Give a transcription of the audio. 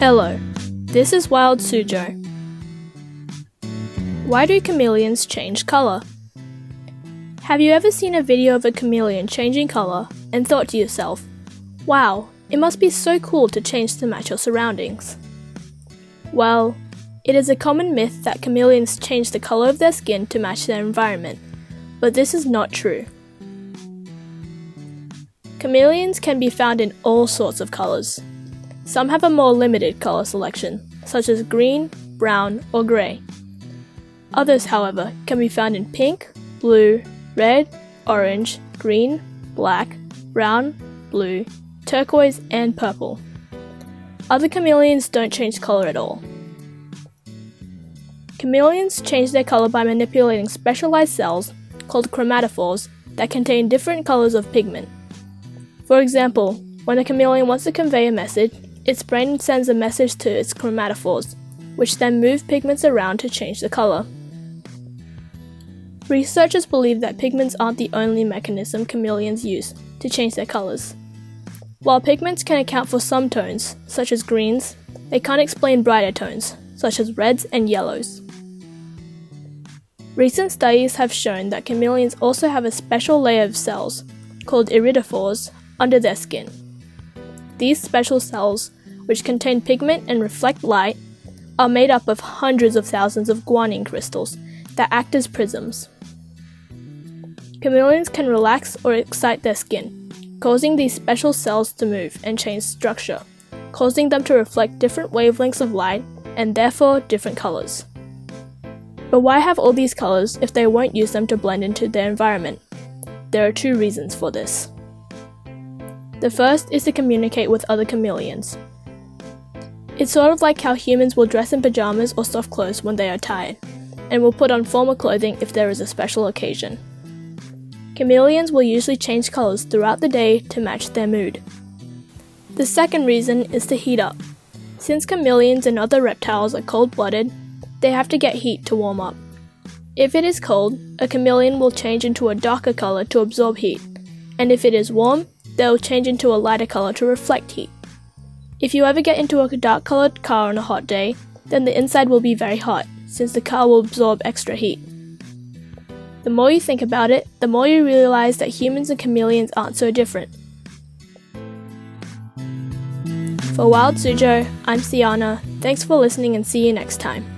Hello, this is Wild Suzhou. Why do chameleons change color? Have you ever seen a video of a chameleon changing color and thought to yourself, wow, it must be so cool to change to match your surroundings? Well, it is a common myth that chameleons change the color of their skin to match their environment, but this is not true. Chameleons can be found in all sorts of colors. Some have a more limited color selection, such as green, brown, or grey. Others, however, can be found in pink, blue, red, orange, green, black, brown, blue, turquoise, and purple. Other chameleons don't change color at all. Chameleons change their color by manipulating specialized cells called chromatophores that contain different colors of pigment. For example, when a chameleon wants to convey a message, its brain sends a message to its chromatophores, which then move pigments around to change the color. Researchers believe that pigments aren't the only mechanism chameleons use to change their colors. While pigments can account for some tones, such as greens, they can't explain brighter tones, such as reds and yellows. Recent studies have shown that chameleons also have a special layer of cells, called iridophores, under their skin. These special cells, which contain pigment and reflect light, are made up of hundreds of thousands of guanine crystals that act as prisms. Chameleons can relax or excite their skin, causing these special cells to move and change structure, causing them to reflect different wavelengths of light and therefore different colors. But why have all these colors if they won't use them to blend into their environment? There are two reasons for this. The first is to communicate with other chameleons. It's sort of like how humans will dress in pajamas or soft clothes when they are tired, and will put on formal clothing if there is a special occasion. Chameleons will usually change colors throughout the day to match their mood. The second reason is to heat up. Since chameleons and other reptiles are cold blooded, they have to get heat to warm up. If it is cold, a chameleon will change into a darker color to absorb heat, and if it is warm, they'll change into a lighter color to reflect heat. If you ever get into a dark colored car on a hot day, then the inside will be very hot, since the car will absorb extra heat. The more you think about it, the more you realize that humans and chameleons aren't so different. For Wild Suzhou, I'm Siana. Thanks for listening and see you next time.